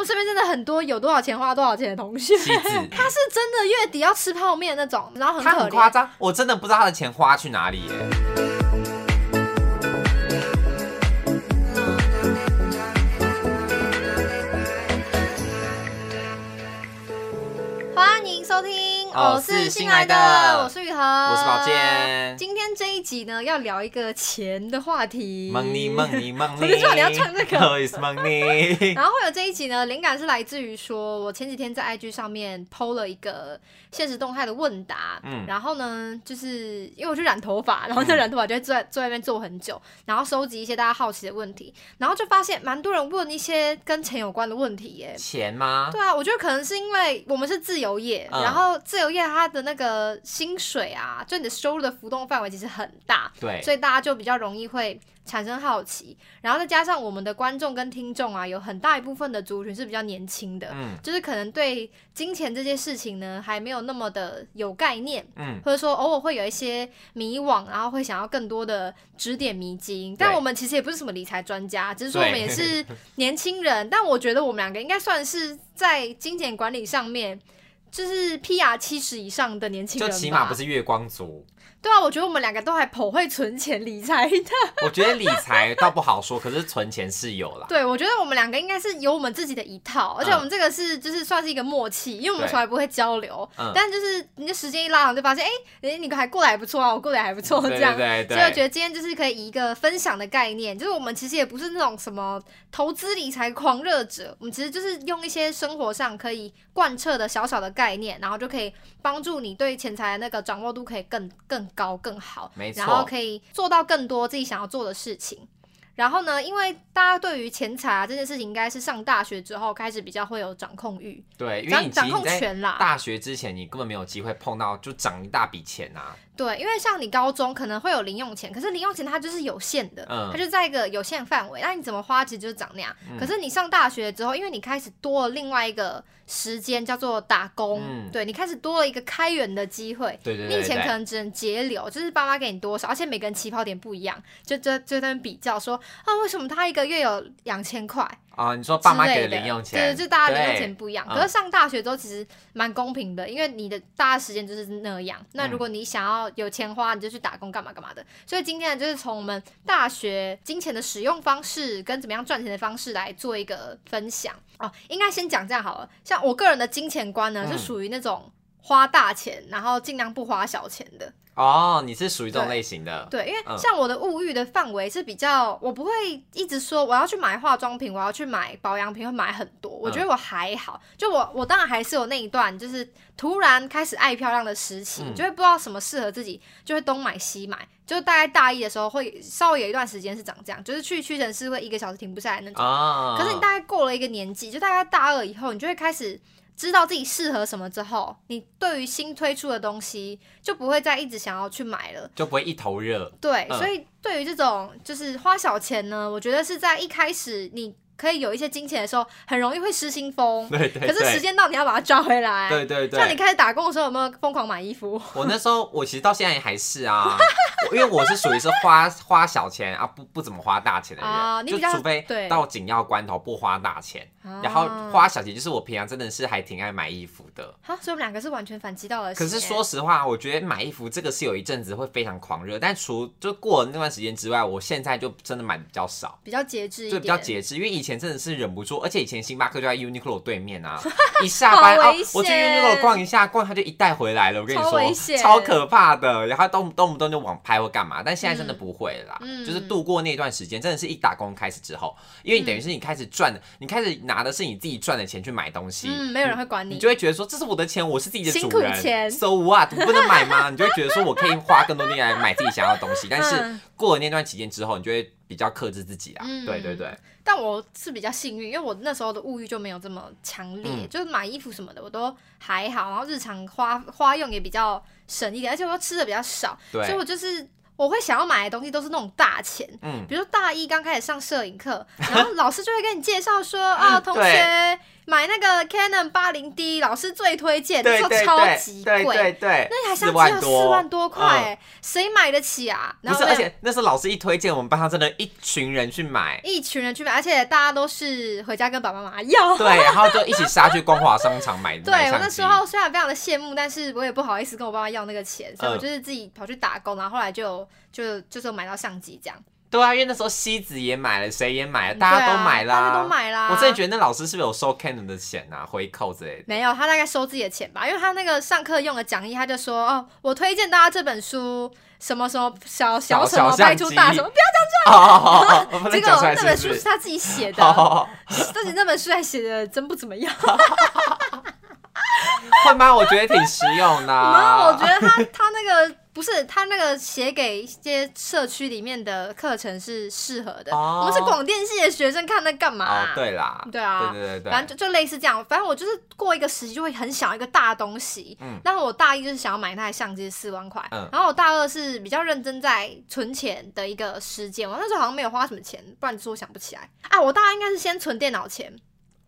们身边真的很多有多少钱花多少钱的同学，他是真的月底要吃泡面那种，然后。很夸张，我真的不知道他的钱花去哪里耶。我是是新来的，我是雨禾，我是宝。健今天这一集呢，要聊一个钱的话题。money money money，我就知道你要唱这个 Always money。然后会有这一集呢，灵感是来自于说，我前几天在 IG 上面 PO 了一个现实动态的问答，嗯然后呢，就是因为我去染头发，然后在染头发就会坐在坐在那边坐很久，然后收集一些大家好奇的问题，然后就发现蛮多人问一些跟钱有关的问题耶。钱吗？对啊，我觉得可能是因为我们是自由业，嗯然后自由业它的那个薪水啊，就你的收入的浮动范围其实很大，对，所以大家就比较容易会产生好奇，然后再加上我们的观众跟听众啊，有很大一部分的族群是比较年轻的，嗯就是可能对金钱这件事情呢还没有那么的有概念，嗯，或者说偶尔会有一些迷惘，然后会想要更多的指点迷津。但我们其实也不是什么理财专家，只是说我们也是 年轻人，但我觉得我们两个应该算是在金钱管理上面。就是 PR 七十以上的年轻人，就起码不是月光族。对啊，我觉得我们两个都还颇会存钱理财的。我觉得理财倒不好说，可是存钱是有啦。对，我觉得我们两个应该是有我们自己的一套，而且我们这个是就是算是一个默契，因为我们从来不会交流，嗯但就是你的时间一拉长，就发现哎，哎、你还过得还不错啊，我过得还不错，这样。对对对，所以我觉得今天就是可以以一个分享的概念，就是我们其实也不是那种什么投资理财狂热者，我们其实就是用一些生活上可以贯彻的小小的概念，然后就可以帮助你对钱财的那个掌握度可以更更高更好，没然后。可以做到更多自己想要做的事情。然后呢，因为大家对于钱财啊这件事情，应该是上大学之后开始比较会有掌控欲，对，因为掌掌控权啦。大学之前，你根本没有机会碰到，就涨一大笔钱啊。对，因为像你高中可能会有零用钱，可是零用钱它就是有限的，嗯它就在一个有限范围，那你怎么花其实就是长那样。可是你上大学之后，因为你开始多了另外一个时间叫做打工，嗯。对你开始多了一个开源的机会。对对对你以前可，能只能节流，就是爸妈给你多少，而且每个人起跑点不一样，就就就在那比较说啊，为什么他一个月有两千块啊，你说爸妈给的的零用钱，对，就大家零用对钱不一样。嗯可是上大学之后其实蛮公平的，因为你的大家时间就是那样。那嗯如果你想要有钱花，你就去打工干嘛干嘛的。所以今天呢，就是从我们大学金钱的使用方式跟怎么样赚钱的方式来做一个分享哦。应该先讲这样好了，像我个人的金钱观呢，嗯是属于那种花大钱，然后尽量不花小钱的。哦，你是属于这种对。类型的，对，因为嗯。像我的物欲的范围是比较，我不会一直说我要去买化妆品，我要去买保养品，会买很多。我嗯觉得我还好，就我我当然还是有那一段，就是突然开始爱漂亮的时期，嗯。就会不知道什么适合自己，就会东买西买。就大概大一的时候会稍微有一段时间是长这样，就是去屈臣氏会一个小时停不下来那种。啊，可是你大概过了一个年纪，就大概大二以后，你就会开始知道自己适合什么之后，你对于新推出的东西就不会再一直想要去买了。就不会一头热，对，嗯所以对于这种就是花小钱呢，我觉得是在一开始你可以有一些金钱的时候，很容易会失心疯。对对可是时，间到，你要把它抓回来。对对对，像你开始打工的时候，有没有疯狂买衣服？我那时候，我其实到现在还是啊，因为我是属于是花花小钱啊，不不怎么花大钱的人，就啊你比较除非对到紧要关头不花大钱，然后啊花小姐，就是我平常真的是还挺爱买衣服的。好，所以我们两个是完全反其道而行。可是说实话，我觉得买衣服这个是有一阵子会非常狂热，但除就过了那段时间之外，我现在就真的买的比较少。比较节制一就点，比较节制，因为以前真的是忍不住，而且以前星巴克就在 Uniqlo 对面啊，一下班 哦我去险 Uniqlo 逛一下，逛它就一袋回来了，我跟你说，险超可怕的。然后动动不动就网拍或干嘛，但现在真的不会了啦，嗯就是度过那段时间，真的是一打工开始之后，因为你等于是你开始赚的，你开始拿的是你自己赚的钱去买东西，嗯，没有人会管你你。就会觉得说这是我的钱，我是自己的辛苦主人钱，so what？我不能买吗？你就会觉得说我可以花更多力来买自己想要的东西，但是嗯过了那段期间之后，你就会比较克制自己啊。嗯对对对，但我是比较幸运，因为我那时候的物欲就没有这么强烈，嗯就是买衣服什么的我都还好，然后日常花花用也比较省一点，而且我又吃的比较少，所以我就是我会想要买的东西都是那种大钱。嗯，比如说大一刚开始上摄影课，然后老师就会跟你介绍说 啊，同学买那个 Canon 八零 D，老师最推荐，那对时候超对对级贵，对对，那台四相机要四万多万多块、谁买得起啊？然不是，后而且那时候老师一推荐，我们班上真的一群人去买，一群人去买，而且大家都是回家跟爸爸妈妈要。对，然后就一起杀去光华商场买。对我那时候虽然非常的羡慕，但是我也不好意思跟我爸妈要那个钱，所以我嗯就是自己跑去打工，然后后来就就就是买到相机这样，对啊，因为那时候西子也买了，谁也买了，大家啊都买啦，大家都买啦。我真的觉得那老师是不是有收 Canon 的钱啊，回扣之类的？没有，他大概收自己的钱吧，因为他那个上课用的讲义，他就说哦，我推荐大家这本书，什么什么小小什么小相拍出大什么，不要讲出来那本是不是？书是他自己写的，好好好，而且那本书还写的真不怎么样。会吗？我觉得挺实用的啊。没有，我觉得他他那个不是他那个写给一些社区里面的课程是适合的。哦。我们是广电系的学生，看那干嘛、哦，对啦，对啊。对对对对，反正就就类似这样，反正我就是过一个时期就会很想要一个大东西。嗯。然后我大一就是想要买那台相机四万块，嗯。然后我大二是比较认真在存钱的一个时间。我那时候好像没有花什么钱，不然你说我想不起来。啊。我大二应该是先存电脑钱，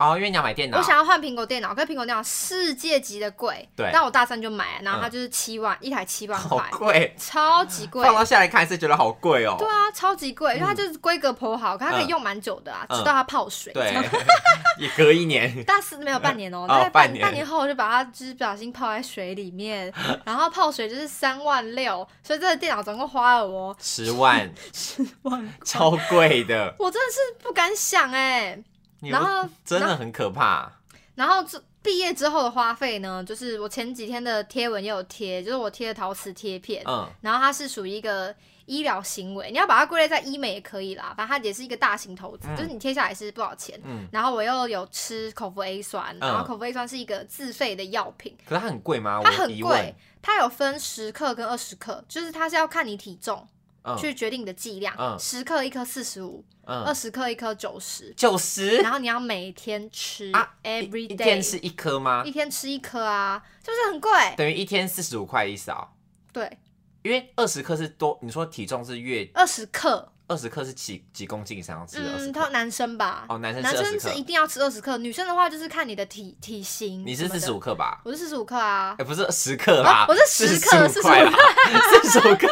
哦，因为你要买电脑，我想要换苹果电脑，可是苹果电脑世界级的贵，对但我大三就买了，然后它嗯就是七万、一台七万好块，贵，超级贵。放到下来看是觉得好贵哦。对啊，超级贵，因为它就是规格颇好，可它可以嗯用蛮久的啊，嗯直到它泡水。对，也隔一年。大四没有半年哦、哦大概半年半半年后我就把它就是不小心泡在水里面，然后泡水就是三万六，所以这个电脑总共花了我十万，十万，超贵的，我真的是不敢想哎、你然后真的很可怕。然后这毕业之后的花费呢，就是我前几天的贴文也有贴，就是我贴的陶瓷贴片，嗯，然后它是属于一个医疗行为，你要把它归类在医美也可以啦，反正它也是一个大型投资，嗯就是你贴下来是多少钱。嗯然后我又有吃口服 A 酸，然后口服 A 酸是一个自费的药品，可是它很贵吗？它很贵。，它有分十克跟二十克，就是它是要看你体重嗯去决定你的剂量，嗯十克一颗四十五，二嗯，十克一颗九十，九十然后你要每天吃啊，every day，是一颗吗一？天吃一颗啊，是不是很贵？等于一天四十五块的意思啊？对，因为二十克是多，你说体重是越二十克，二十克是几几公斤以上要吃二十嗯，克？他男生吧，哦，男生男生是一，定要吃二十克，女生的话就是看你的体体型。你是四十五，克吧？我是四十五克啊哎，。不是十克啦啊，我是十克 四十五克，四十五克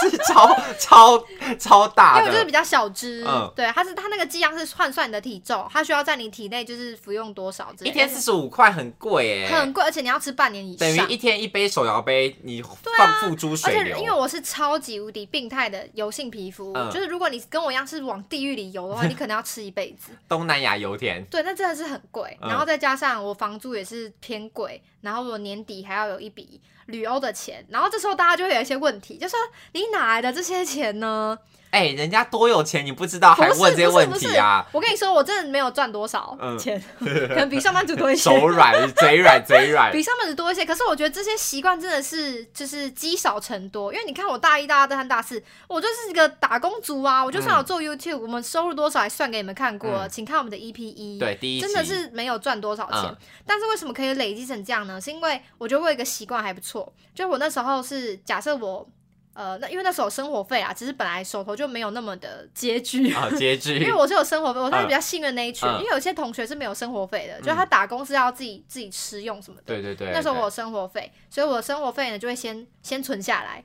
是超超超大的为我就是比。较小只，嗯对，它是它那个剂量是换算你的体重，它需要在你体内就是服用多少一天四十五块很贵哎，很贵，而且你要吃半年以上。等于一天一杯手摇杯，你啊放付诸而水流。且因为我是超级无敌病态的油性皮肤，嗯就是如果你跟我一样是往地狱里游的话，你可能要吃一辈子。东南亚油田，对，那真的是很贵，嗯然后再加上我房租也是偏贵，然后我年底还要有一笔旅欧的钱，然后这时候大家就会有一些问题，就说你哪来的这些钱呢？哎、人家多有钱，你不知道还问这些问不是不是题啊？我跟你说，我真的没有赚多少嗯钱，可能比上班族多一些。手软，嘴软，嘴软。比上班族多一些，可是我觉得这些习惯真的是就是积少成多，因为你看我大一、大二、大三、大四，我就是一个打工族啊，我就算有做 YouTube，、我们收入多少还算给你们看过，嗯请看我们的 EP 一，对，第一真的是没有赚多少钱，嗯但是为什么可以累积成这样呢？是因为我觉得我有一个习惯还不错，就我那时候是假设我。呃，那因为那时候生活费啊，其实本来手头就没有那么的拮据，啊，拮据。因为我是有生活费，我算是嗯比较幸运的那一群，嗯因为有些同学是没有生活费的，就是他打工是要自己自己吃用什么的。对对对，对那时候我有生活费，所以我的生活费呢就会先先存下来。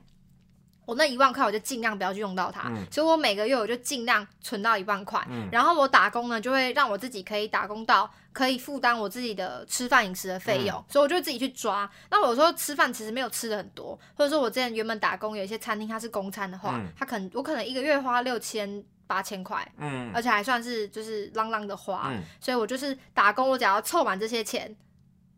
我那一万块我就尽量不要去用到它，嗯所以我每个月我就尽量存到一万块。嗯然后我打工呢，就会让我自己可以打工到可以负担我自己的吃饭饮食的费嗯用，所以我就自己去抓。那我有时候吃饭其实没有吃的很多，或者说我之前原本打工有一些餐厅它是公餐的话，可能我可能一个月花六千八千块，嗯而且还算是就是浪浪的花，嗯所以我就是打工，我只要凑满这些钱。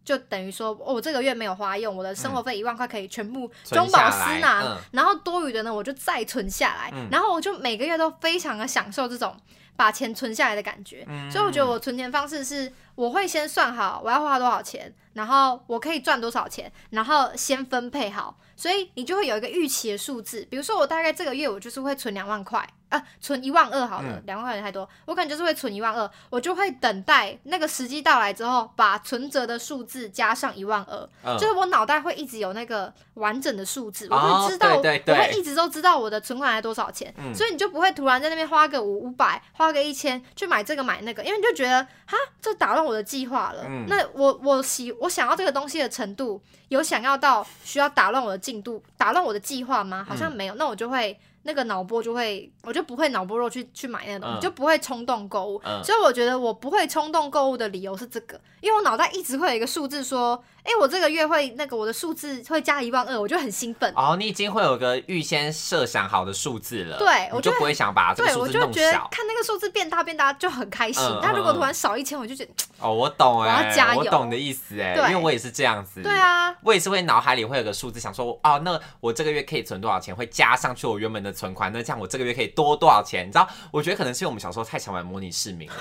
就等于说，哦我这个月没有花用，我的生活费一万块可以全部中饱私囊，嗯。然后多余的呢，我就再存下来，嗯。然后我就每个月都非常的享受这种把钱存下来的感觉。嗯。所以我觉得我存钱方式是，我会先算好我要花多少钱，然后我可以赚多少钱，然后先分配好，所以你就会有一个预期的数字。比如说我大概这个月我就是会存两万块，啊，存一万二好了嗯，两、万块钱太多，我可能就是会存一万二，我就会等待那个时机到来之后，把存折的数字加上一万二，嗯。就是我脑袋会一直有那个完整的数字，我哦会知道，对对对。我会一直都知道我的存款还多少钱，嗯。所以你就不会突然在那边花个五五百，花花个一千去买这个买那个，因为你就觉得哈，这打乱我的计划了。嗯那我我喜我想要这个东西的程度，有想要到需要打乱我的进度、打乱我的计划吗？好像没有，那我就会。那个脑波就会，我就不会脑波弱去去买那个东西，嗯就不会冲动购物。嗯所以我觉得我不会冲动购物的理由是这个，因为我脑袋一直会有一个数字说，哎、我这个月会那个我的数字会加一万二，我就很兴奋。哦，你已经会有个预先设想好的数字了，对我就就不会想把这个对，数字我就觉得。看那个数字变大变大就很开心。嗯嗯但如果突然少一千，我就觉得，哦，我懂哎、我要加油我懂你的意思哎，对因为我也是这样子。对。啊，我也是会脑海里会有个数字，想说哦，那我这个月可以存多少钱，会加上去我原本的存款，那这样我这个月可以多多少钱？你知道，我觉得可能是因为我们小时候太常玩模拟市民了，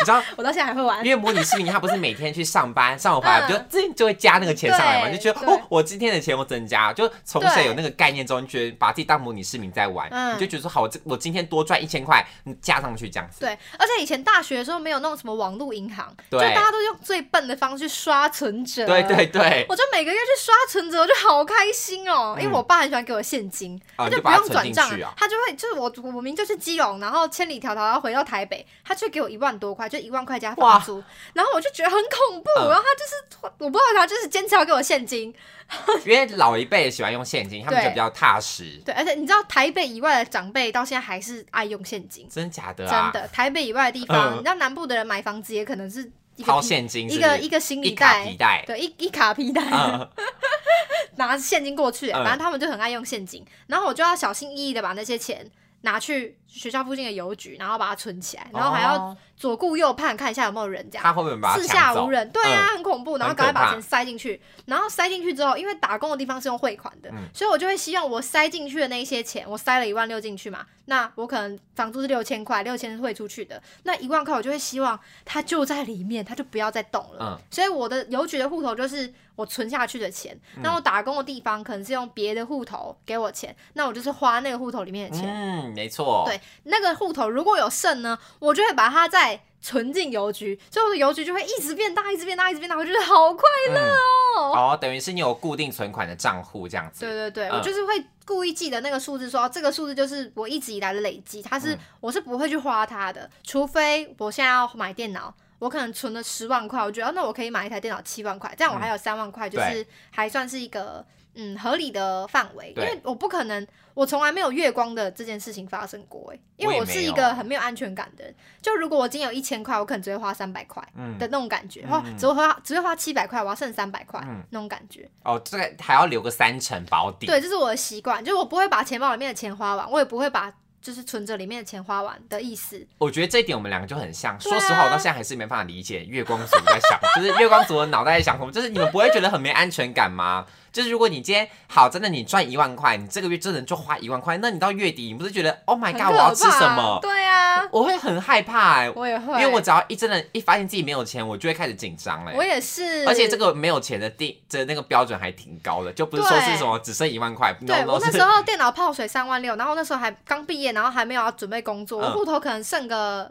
你知道，我到现在还会玩因。为模拟市民他不是每天去上班，上完回来嗯就自己就会加那个钱上来嘛，对就觉得哦，我今天的钱我增加，就从小有那个概念之后，你觉得把自己当模拟市民在玩，嗯。你就觉得说好，我这我今天多赚一千块，你加上去这样子。对，而且以前大学的时候没有那种什么网络银行，就大家都用最笨的方式去刷存折。对对对，我就每个月去刷存折，我就好开心哦，因为嗯我爸很喜欢给我现金，哦他就不用转账他就会就是我我明明就是基隆，然后千里迢迢要回到台北，他却给我一万多块，就一万块加房租，然后我就觉得很恐怖，嗯。然后他就是我不知道他就是坚持要给我现金，因为老一辈喜欢用现金，他们就对比较踏实。对，而且你知道台北以外的长辈到现在还是爱用现金，真假的啊？真的，台北以外的地方，嗯。你知道南部的人买房子也可能是掏现金是一个一个行李袋卡皮，带，对，一一卡皮袋，嗯，拿现金过去，嗯。反正他们就很爱用现金，然后我就要小心翼翼的把那些钱拿去学校附近的邮局，然后把它存起来，然后还要哦左顾右盼看一下有没有人这样。他会不会把它四抢走下无人，对啊，很恐怖。然后赶快把钱塞进去，然后塞进去之后，因为打工的地方是用汇款的，嗯所以我就会希望我塞进去的那一些钱，我塞了一万六进去嘛，那我可能房租是六千块，六千是汇出去的，那一万块我就会希望它就在里面，它就不要再动了。嗯所以我的邮局的户头就是我存下去的钱，嗯那我打工的地方可能是用别的户头给我钱，那我就是花那个户头里面的钱。嗯，没错，对那个户头如果有剩呢，我就会把它再存进邮局，所以我的邮局就会一直变大，一直变大，一直变大，我觉得好快乐哦。哦，等于是你有固定存款的账户这样子。对对对，嗯我就是会故意记得那个数字说，哦这个数字就是我一直以来的累积，它是、嗯我是不会去花它的，除非我现在要买电脑。我可能存了十万块，我觉得、哦那我可以买一台电脑七万块，这样我还有三万块，就是还算是一个嗯合理的范围。因为我不可能，我从来没有月光的这件事情发生过，哎，因为我是一个很没有安全感的人。就如果我今天有一千块，我可能只会花三百块嗯的那种感觉，嗯或只会花只会花七百块，我要剩三百块嗯那种感觉。哦，这个还要留个三成保底。对，这是我的习惯，就是我不会把钱包里面的钱花完，我也不会把就是存折里面的钱花完的意思。我觉得这一点我们两个就很像。啊说实话，我到现在还是没办法理解月光族在想，就是月光族的脑袋在想什么。就是你们不会觉得很没安全感吗？就是如果你今天好，真的你赚一万块，你这个月真的就花一万块，那你到月底你不是觉得 Oh my god，我要吃什么？对啊，我会很害怕哎、我也会，因为我只要一真的，一发现自己没有钱，我就会开始紧张了。我也是，而且这个没有钱的定的那个标准还挺高的，就不是说是什么只剩一万块，对我那是时候电脑泡水三万六，然后那时候还刚毕业，然后还没有要准备工作，户头可能剩个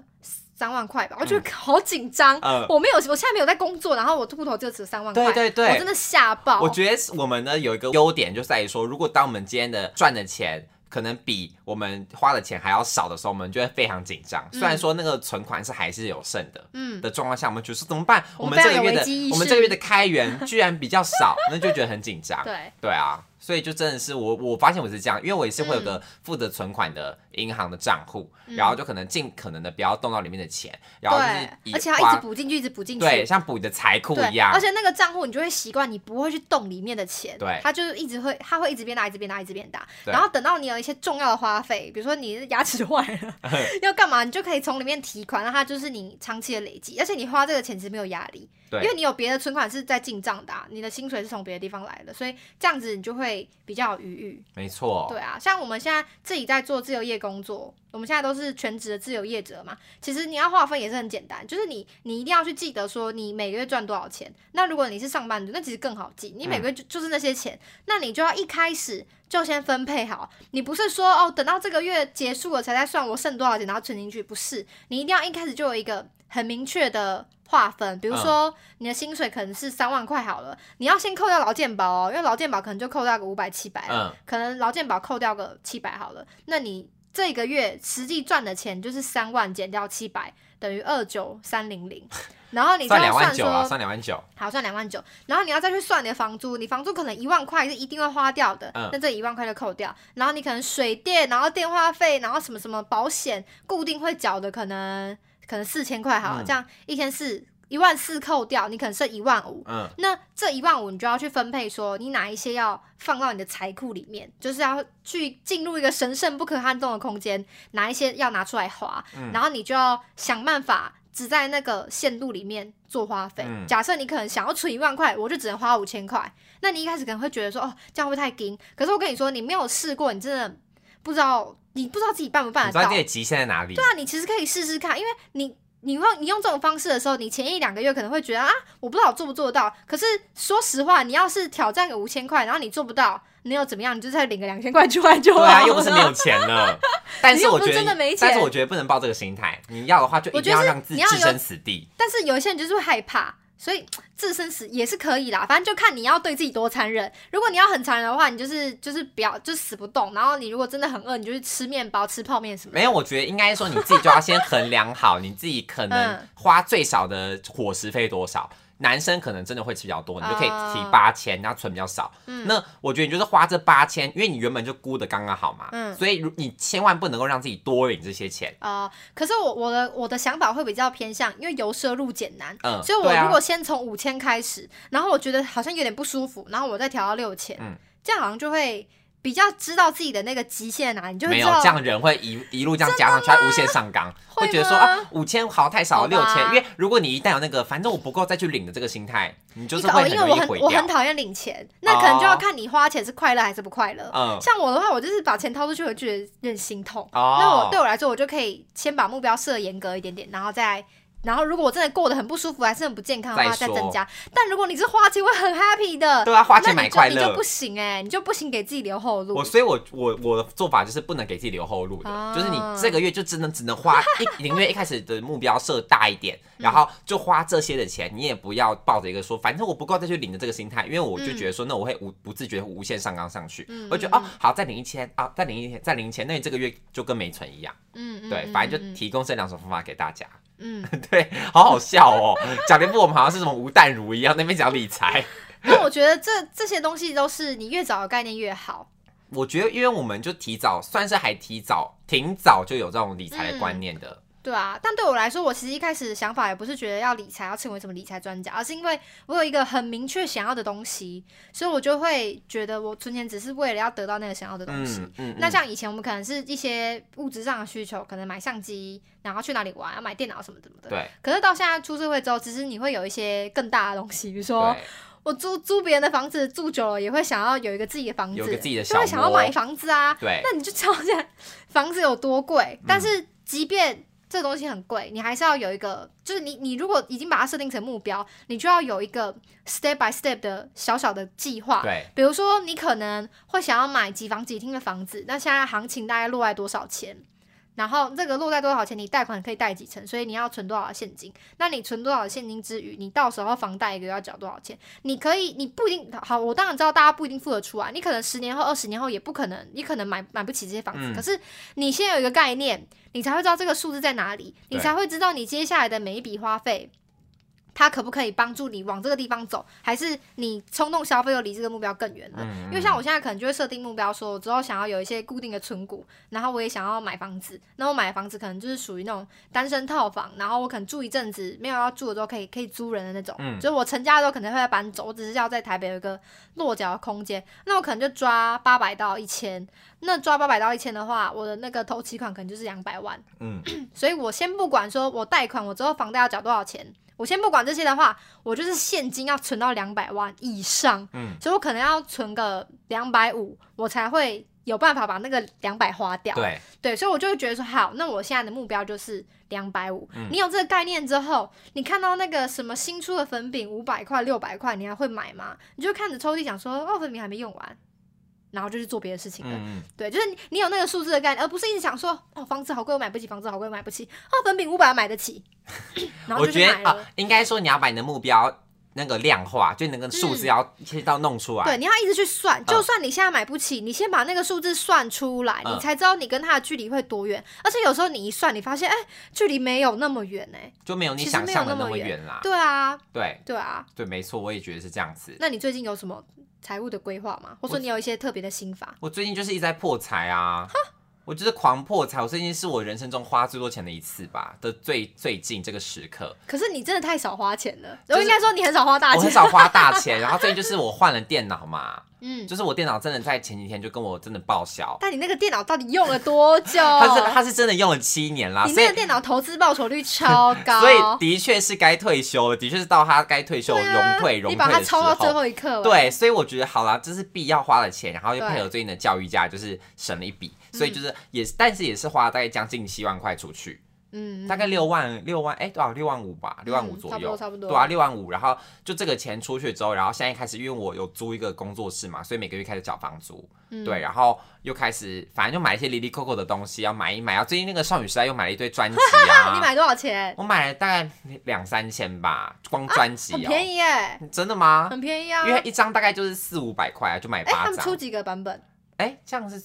三万块吧，我觉得好紧张。嗯我没有，我现在没有在工作，然后我户头就只有三万块，对对对我真的吓爆。我觉得我们呢有一个优点，就在于说，如果当我们今天的赚的钱可能比我们花的钱还要少的时候，我们就会非常紧张。虽然说那个存款是还是有剩的。嗯，的状况下，我们觉得说怎么办？我我们这个月的我们这个月的开源居然比较少，那就觉得很紧张。对，对啊，所以就真的是我，我发现我是这样，因为我也是会有嗯个负责存款的银行的账户，然后就可能尽可能的不要动到里面的钱，然后就是而且它一直补进去，一直补进去，对，像补你的财库一样而。且那个账户你就会习惯，你不会去动里面的钱，对它就是一直会，它会一直变大，一直变大，一直变大。然后等到你有一些重要的花费，比如说你的牙齿坏了，要干嘛，你就可以从里面提款，那它就是你长期的累积，而且你花这个钱其实没有压力，对因为你有别的存款是在进账的啊、你的薪水是从别的地方来的，所以这样子你就会比较有余裕。没错，对啊，像我们现在自己在做自由业工作，我们现在都是全职的自由业者嘛。其实你要划分也是很简单，就是你你一定要去记得说你每个月赚多少钱。那如果你是上班族，那其实更好记，你每个月就就是那些钱，那你就要一开始就先分配好。你不是说哦，等到这个月结束了才在算我剩多少钱，然后存进去，不是，你一定要一开始就有一个很明确的。划分，比如说你的薪水可能是三万块好了，你要先扣掉劳健保哦，因为劳健保可能就扣掉个五百七百，嗯，可能劳健保扣掉个七百好了，那你这个月实际赚的钱就是三万减掉七百，等于二九三零零。然后你再算说，算两万九。好算两万九，然后你要再去算你的房租，你房租可能一万块是一定会花掉的，嗯那这一万块就扣掉，然后你可能水电，然后电话费，然后什么什么保险，固定会缴的可能可能四千块好了，嗯。这样一千四一万四扣掉，你可能剩一万五，嗯，那这一万五你就要去分配，说你哪一些要放到你的财库里面，就是要去进入一个神圣不可撼动的空间，哪一些要拿出来花，嗯。然后你就要想办法只在那个限度里面做花费。嗯。假设你可能想要存一万块，我就只能花五千块，那你一开始可能会觉得说，哦，这样会不会太紧？可是我跟你说，你没有试过，你真的不知道，你不知道自己办不办得到你知道自。己的极限在哪里？对啊，你其实可以试试看，因为你你用你用这种方式的时候，你前一两个月可能会觉得啊，我不知道我做不做得到。可是说实话，你要是挑战个五千块，然后你做不到，你又怎么样？你就再领个两千块出来就好了。对啊，又不是没有钱了。但是我觉你又不是真的得没，钱但是我觉得不能抱这个心态。你要的话，就一我觉得是定要让自己置身死地。但是有一些人就是会害怕，所以自身死也是可以啦。反正就看你要对自己多残忍。如果你要很残忍的话，你就是就是不要就死不动。然后你如果真的很饿，你就去吃面包、吃泡面什么。没有，我觉得应该说你自己就要先衡量好，你自己可能嗯花最少的伙食费多少。男生可能真的会吃比较多，你就可以提哦八千，然后存比较少。嗯。那我觉得你就是花这八千，因为你原本就估的刚刚好嘛，嗯。所以如你千万不能够让自己多领这些钱。呃，可是我我的我的想法会比较偏向，因为由奢入俭难，嗯，所以我如果先从五千开始，然后我觉得好像有点不舒服，然后我再调到六千、嗯。这样好像就会比较知道自己的那个极限啊，你就没有这样人会一一路这样加上去，他无限上纲，会会觉得说啊五千好太少了，六千。因为如果你一旦有那个反正我不够再去领的这个心态，你就是哦，会很因为我很容易毁掉我很。讨厌领钱，那可能就要哦看你花钱是快乐还是不快乐。嗯，像我的话，我就是把钱掏出去，我就觉得有点心痛。哦，那我对我来说，我就可以先把目标设严格一点点，然后再。然后，如果我真的过得很不舒服，还是很不健康的话，再增加。但如果你是花钱会很 happy 的，对啊，花钱那买快乐。你就不。行哎、你就不行给自己留后路。我。所以我，我我的做法就是不能给自己留后路的，哦就是你这个月就只能只能花一宁愿一开始的目标设大一点，嗯。然后就花这些的钱，你也不要抱着一个说反正我不够再去领的这个心态，因为我就觉得说那我会无不自觉地无限上纲上去，嗯我就觉得哦好再领一千啊再领一千再领一千，那你这个月就跟没存一样，嗯，嗯对，嗯反正就嗯。提供这两种方法给大家，嗯，对，好好笑哦，讲的不我们好像是什么吴淡如一样，那边讲理财。那我觉得这这些东西都是你越早有概念越好。我觉得，因为我们就提早，算是还提早，挺早就有这种理财的观念的。对啊，但对我来说，我其实一开始的想法也不是觉得要理财，要成为什么理财专家，而是因为我有一个很明确想要的东西，所以我就会觉得我存钱只是为了要得到那个想要的东西。嗯嗯，那嗯像以前我们可能是一些物质上的需求，可能买相机，然后去哪里玩，要买电脑什么什么的。对可是到现在出社会之后，其实你会有一些更大的东西，比如说，我租租别人的房子住久了，也会想要有一个自己的房子，有个自己的小就会想要买房子啊。对，那你就知道现在房子有多贵。嗯但是即便这东西很贵，你还是要有一个，就是你你如果已经把它设定成目标，你就要有一个 step by step 的小小的计划。对，比如说，你可能会想要买几房几厅的房子，那现在行情大概落在多少钱？然后这个落在多少钱，你贷款可以贷几成，所以你要存多少的现金？那你存多少的现金之余，你到时候房贷一个月要缴多少钱？你可以，你不一定好，我当然知道大家不一定付得出来，你可能十年后、二十年后也不可能，你可能买买不起这些房子。嗯可是你先有一个概念，你才会知道这个数字在哪里，你才会知道你接下来的每一笔花费。它可不可以帮助你往这个地方走，还是你冲动消费又离这个目标更远了？嗯因为像我现在可能就会设定目标，说我之后想要有一些固定的存股，然后我也想要买房子。那我买的房子可能就是属于那种单身套房，然后我可能住一阵子，没有要住的时候可以可以租人的那种。嗯就是我成家之后可能会再搬走，我只是要在台北有一个落脚的空间。那我可能就抓八百到一千。那抓八百到一千的话，我的那个头期款可能就是两百万。嗯，所以我先不管说我贷款，我之后房贷要缴多少钱，我先不管这些的话，我就是现金要存到两百万以上，嗯所以我可能要存个两百五，我才会有办法把那个两百花掉。对，对，所以我就会觉得说，好，那我现在的目标就是两百五。嗯你有这个概念之后，你看到那个什么新出的粉饼五百块、六百块，你还会买吗？你就看着抽屉想说，哦，粉饼还没用完。然后就去做别的事情了，对，就是你你有那个数字的概念，而不是一直想说哦房子好贵我买不起，房子好贵我买不起，哦粉饼五百买得起，然后我就去买了。觉得啊，应该说你要把你的目标那个量化，就那个数字要一直到弄出来。对，你要一直去算，就算你现在买不起，你先把那个数字算出来，嗯你才知道你跟它的距离会多远。而且有时候你一算，你发现，哎、距离没有那么远哎。就没有你想象的那那么远啦。对啊，对对啊。对，没错，我也觉得是这样子。那你最近有什么财务的规划吗？或者说你有一些特别的心法？我最近就是一直在破财啊，我觉得狂破财。我最近是我人生中花最多钱的一次吧的最最近这个时刻，可是你真的太少花钱了，就是我应该说你很少花大钱。我很少花大钱。然后最近就是我换了电脑嘛，嗯，就是我电脑真的在前几天就跟我真的报销，但你那个电脑到底用了多久？它是它是真的用了七年啦，你那个电脑投资报酬率超高，所以的确是该退休了，的确是到他该退休对啊荣退荣你把它抄到最候。后一刻，对，所以我觉得好啦，这是必要花的钱，然后又配合最近的教育价，就是省了一笔，所以就是也是，但是也是花了大概将近七万块出去，嗯，大概六万六万，哎、多少六万五吧，六万五嗯左右，差不多差不多对啊，六万五，然后就这个钱出去之后，然后现在开始，因为我有租一个工作室嘛，所以每个月开始缴房租，嗯对，然后又开始，反正就买一些离离扣扣的东西要买一买，然后最近那个少女时代又买了一堆专辑啊，你买多少钱？我买了大概两三千吧，光专辑很哦、便宜耶，真的吗？很便宜啊。因为一张大概就是四五百块啊，就买哎，八张他们出。几个版本？哎、这样是哎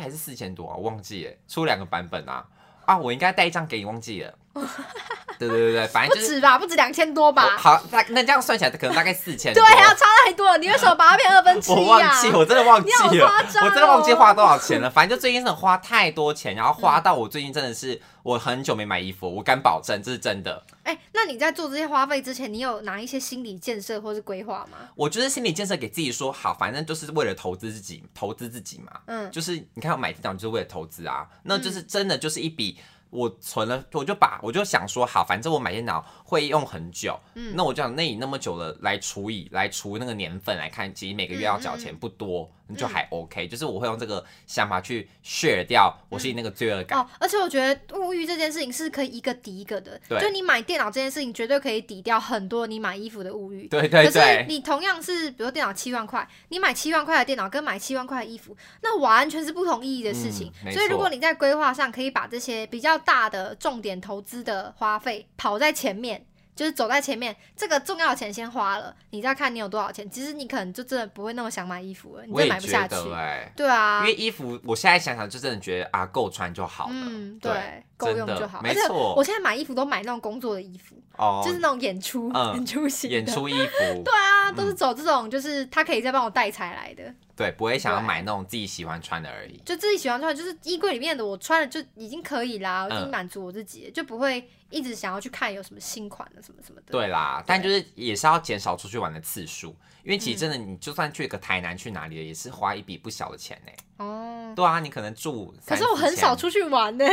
还是四千多啊？忘记了，出两个版本啊。啊，我应该带一张给你，忘记了。对对对对，反正就是不止吧，不止两千多吧？好，大那这样算起来可能大概四千。对啊，差太多了。你为什么把它变二分之我一啊？忘记，我真的忘记了，我真的忘记哦花多少钱了。反正就最近真的花太多钱，然后花到我最近真的是我很久没买衣服，我敢保证这是真的。哎，那你在做这些花费之前，你有拿一些心理建设或是规划吗？我就是心理建设给自己说好，反正就是为了投资自己，投资自己嘛。嗯，就是你看我买这档就是为了投资啊，那就是真的就是一笔。我存了，我就把我就想说，好，反正我买电脑会用很久，嗯。那我就想，那以那么久了来除以来除那个年份来看，其实每个月要缴钱不多，就还 OK，就是我会用这个想法去 share 掉我心里那个罪恶感。哦，而且我觉得物欲这件事情是可以一个抵一个的，就你买电脑这件事情绝对可以抵掉很多你买衣服的物欲。对对可是，你同样是，比如说电脑七万块，你买七万块的电脑跟买七万块的衣服，那完全是不同意义的事情。嗯所以如果你在规划上可以把这些比较大的重点投资的花费跑在前面。就是走在前面，这个重要的钱先花了，你再看你有多少钱。其实你可能就真的不会那么想买衣服了，你真的我也买不下去。对啊，因为衣服我现在想想就真的觉得啊够穿就好了，嗯，对对，够用就好。而且没错我现在买衣服都买那种工作的衣服，哦，就是那种演出、嗯演出型的。演出衣服，对啊，都是嗯走这种，就是他可以再帮我带财来的。对，不会想要买那种自己喜欢穿的而已。就自己喜欢穿，就是衣柜里面的我穿了就已经可以啦，我已经嗯满足我自己了，就不会一直想要去看有什么新款的什么什么的。对啦，但就是也是要减少出去玩的次数，因为其实嗯真的你就算去个台南去哪里，也是花一笔不小的钱呢。哦，对啊，你可能住，可是我很少，出去玩呢。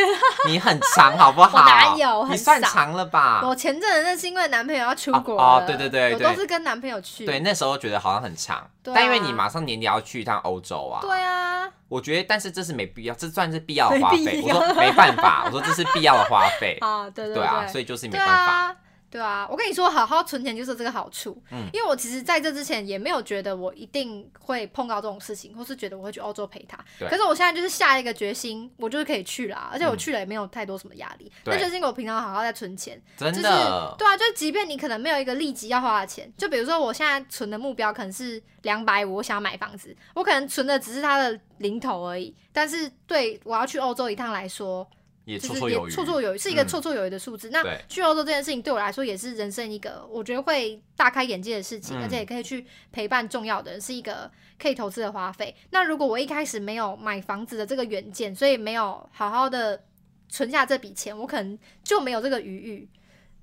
你很长好不好？我哪有很你算长了吧？我前阵子那是因为男朋友要出国了哦哦对对对我都是跟男朋友去。对，那时候觉得好像很长，但因为你马上年底要去一趟欧洲啊，对啊，我觉得，但是这是没必要，这算是必要的花费。我说没办法，我说这是必要的花费。啊，对对对啊，所以就是没对办法。啊，对啊，我跟你说，好好存钱就是这个好处。嗯因为我其实在这之前也没有觉得我一定会碰到这种事情，或是觉得我会去欧洲陪他。对可是我现在就是下一个决心，我就是可以去啦，而且我去了也没有太多什么压力。对那就是因为我平常好好在存钱，真就是的，对啊，就即便你可能没有一个立即要花的钱，就比如说我现在存的目标可能是两百五，我想要买房子，我可能存的只是它的零头而已，但是对我要去欧洲一趟来说，也绰绰有余。绰绰有余，是一个嗯绰绰有余的数字。那对去欧洲这件事情对我来说也是人生一个我觉得会大开眼界的事情，嗯而且也可以去陪伴重要的人，是一个可以投资的花费。那如果我一开始没有买房子的这个远见，所以没有好好的存下这笔钱，我可能就没有这个余裕。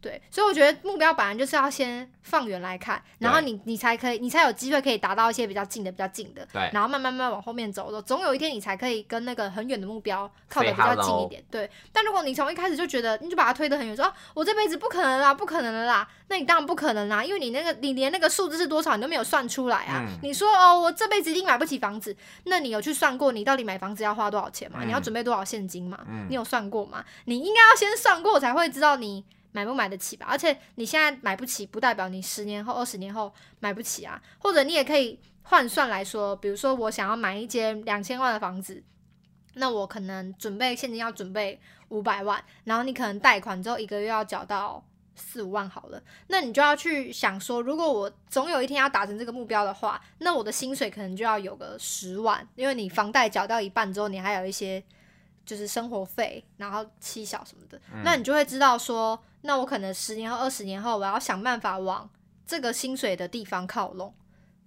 对，所以我觉得目标本来就是要先放远来看，然后你你才可以，你才有机会可以达到一些比较近的、比较近的，对然后慢慢慢慢往后面走走，总有一天你才可以跟那个很远的目标靠得比较近一点。对，但如果你从一开始就觉得你就把它推得很远，说啊我这辈子不可能啦，不可能的啦，那你当然不可能啦，因为你那个你连那个数字是多少你都没有算出来啊。嗯你说哦，我这辈子一定买不起房子，那你有去算过你到底买房子要花多少钱吗？嗯你要准备多少现金吗？嗯你有算过吗？你应该要先算过才会知道你。买不买得起吧？而且你现在买不起，不代表你十年后、二十年后买不起啊。或者你也可以换算来说，比如说我想要买一间两千万的房子，那我可能准备现金要准备五百万，然后你可能贷款之后一个月要缴到四五万好了，那你就要去想说，如果我总有一天要达成这个目标的话，那我的薪水可能就要有个十万，因为你房贷缴到一半之后，你还有一些就是生活费，然后七小什么的，那你就会知道说，那我可能十年后、二十年后，我要想办法往这个薪水的地方靠拢，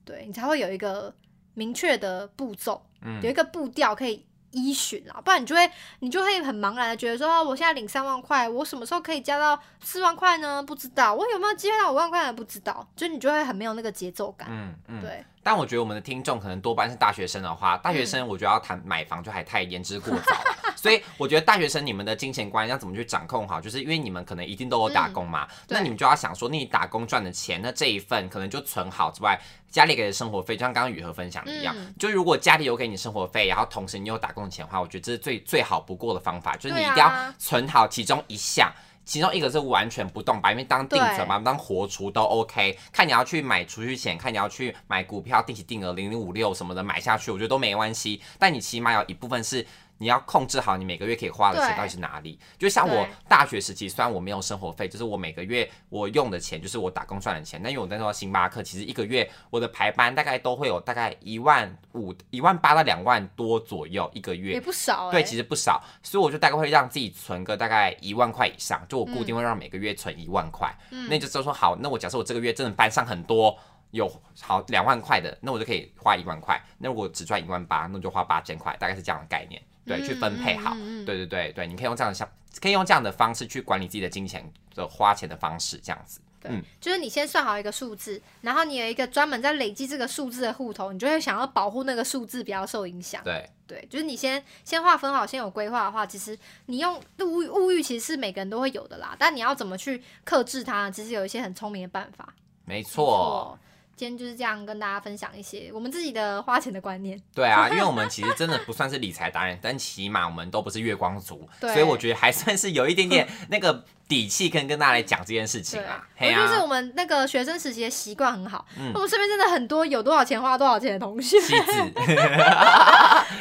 对你才会有一个明确的步骤，有一个步调可以。依循啊，不然你就会你就会很茫然的觉得说，我现在领三万块，我什么时候可以加到四万块呢？不知道，我有没有机会到五万块？不知道，就你就会很没有那个节奏感。嗯嗯，对。但我觉得我们的听众可能多半是大学生的话，大学生我觉得要谈买房就还太言之过早，所以我觉得大学生你们的金钱观要怎么去掌控好，就是因为你们可能一定都有打工嘛，那你们就要想说，你打工赚的钱，那这一份可能就存好之外，家里给的生活费，就像刚刚雨禾分享的一样，就如果家里有给你生活费，然后同时你有打工钱的话，我觉得这是最最好不过的方法，就是你一定要存好其中一项。其中一个是完全不动，把因为当定存，嘛当活储都 OK。看你要去买储蓄险，看你要去买股票，定期定额零零五六什么的买下去，我觉得都没关系。但你起码有一部分是。你要控制好你每个月可以花的钱到底是哪里？就像我大学时期，虽然我没有生活费，就是我每个月我用的钱就是我打工赚的钱。那因为我那时候星巴克，其实一个月我的排班大概都会有大概一万五、一万八到两万多左右一个月，也不少。对，其实不少，所以我就大概会让自己存个大概一万块以上，就我固定会让每个月存一万块。那就说好，那我假设我这个月真的班上很多有好两万块的，那我就可以花一万块。那如果只赚一万八，那我就花八千块，大概是这样的概念。对，去分配好，对对对对，你可以用这样的想，可以用这样的方式去管理自己的金钱的花钱的方式，这样子。对，就是你先算好一个数字，然后你有一个专门在累积这个数字的户头，你就会想要保护那个数字不要受影响。对对，就是你先先划分好，先有规划的话，其实你用物物欲其实是每个人都会有的啦，但你要怎么去克制它，其实有一些很聪明的办法。没错。今天就是这样跟大家分享一些我们自己的花钱的观念。对啊，因为我们其实真的不算是理财达人，但起码我们都不是月光族，所以我觉得还算是有一点点那个底气，可以跟大家来讲这件事情啊。我就是我们那个学生时期的习惯很好，嗯我们身边真的很多有多少钱花多少钱的同学。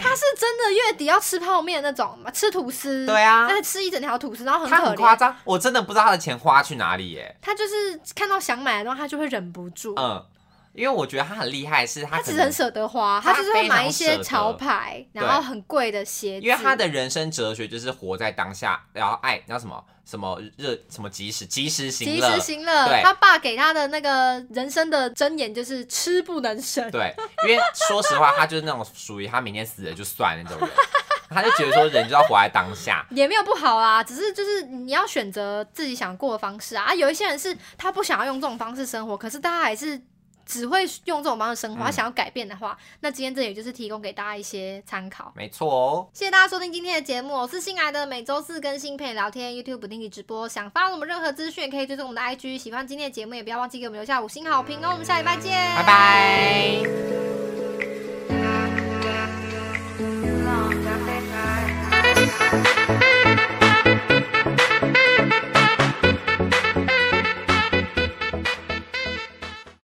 他是真的月底要吃泡面那种，吃吐司。对啊，但是吃一整条吐司，然后很很夸张，我真的不知道他的钱花去哪里耶。他就是看到想买的东西，他就会忍不住。嗯。因为我觉得他很厉害，是他其实很舍得花，他就是会买一些潮牌，然后很贵的鞋子。因为他的人生哲学就是活在当下，然后爱叫什么什么热什么及时及时行乐。及时行乐。对，他爸给他的那个人生的箴言就是吃不能省。对，因为说实话，他就是那种属于他明天死了就算那种人，他就觉得说人就要活在当下，也没有不好啊，只是就是你要选择自己想过的方式啊。有一些人是他不想要用这种方式生活，可是他还是。只会用这种方式生活，他想要改变的话，那今天这也就是提供给大家一些参考。没错哦，谢谢大家收听今天的节目，我是新来的，每周四更新陪你聊天，YouTube 不定期直播。想发我们任何资讯，可以追踪我们的 IG。喜欢今天的节目，也不要忘记给我们留下五星好评哦。我们下礼拜见，拜拜。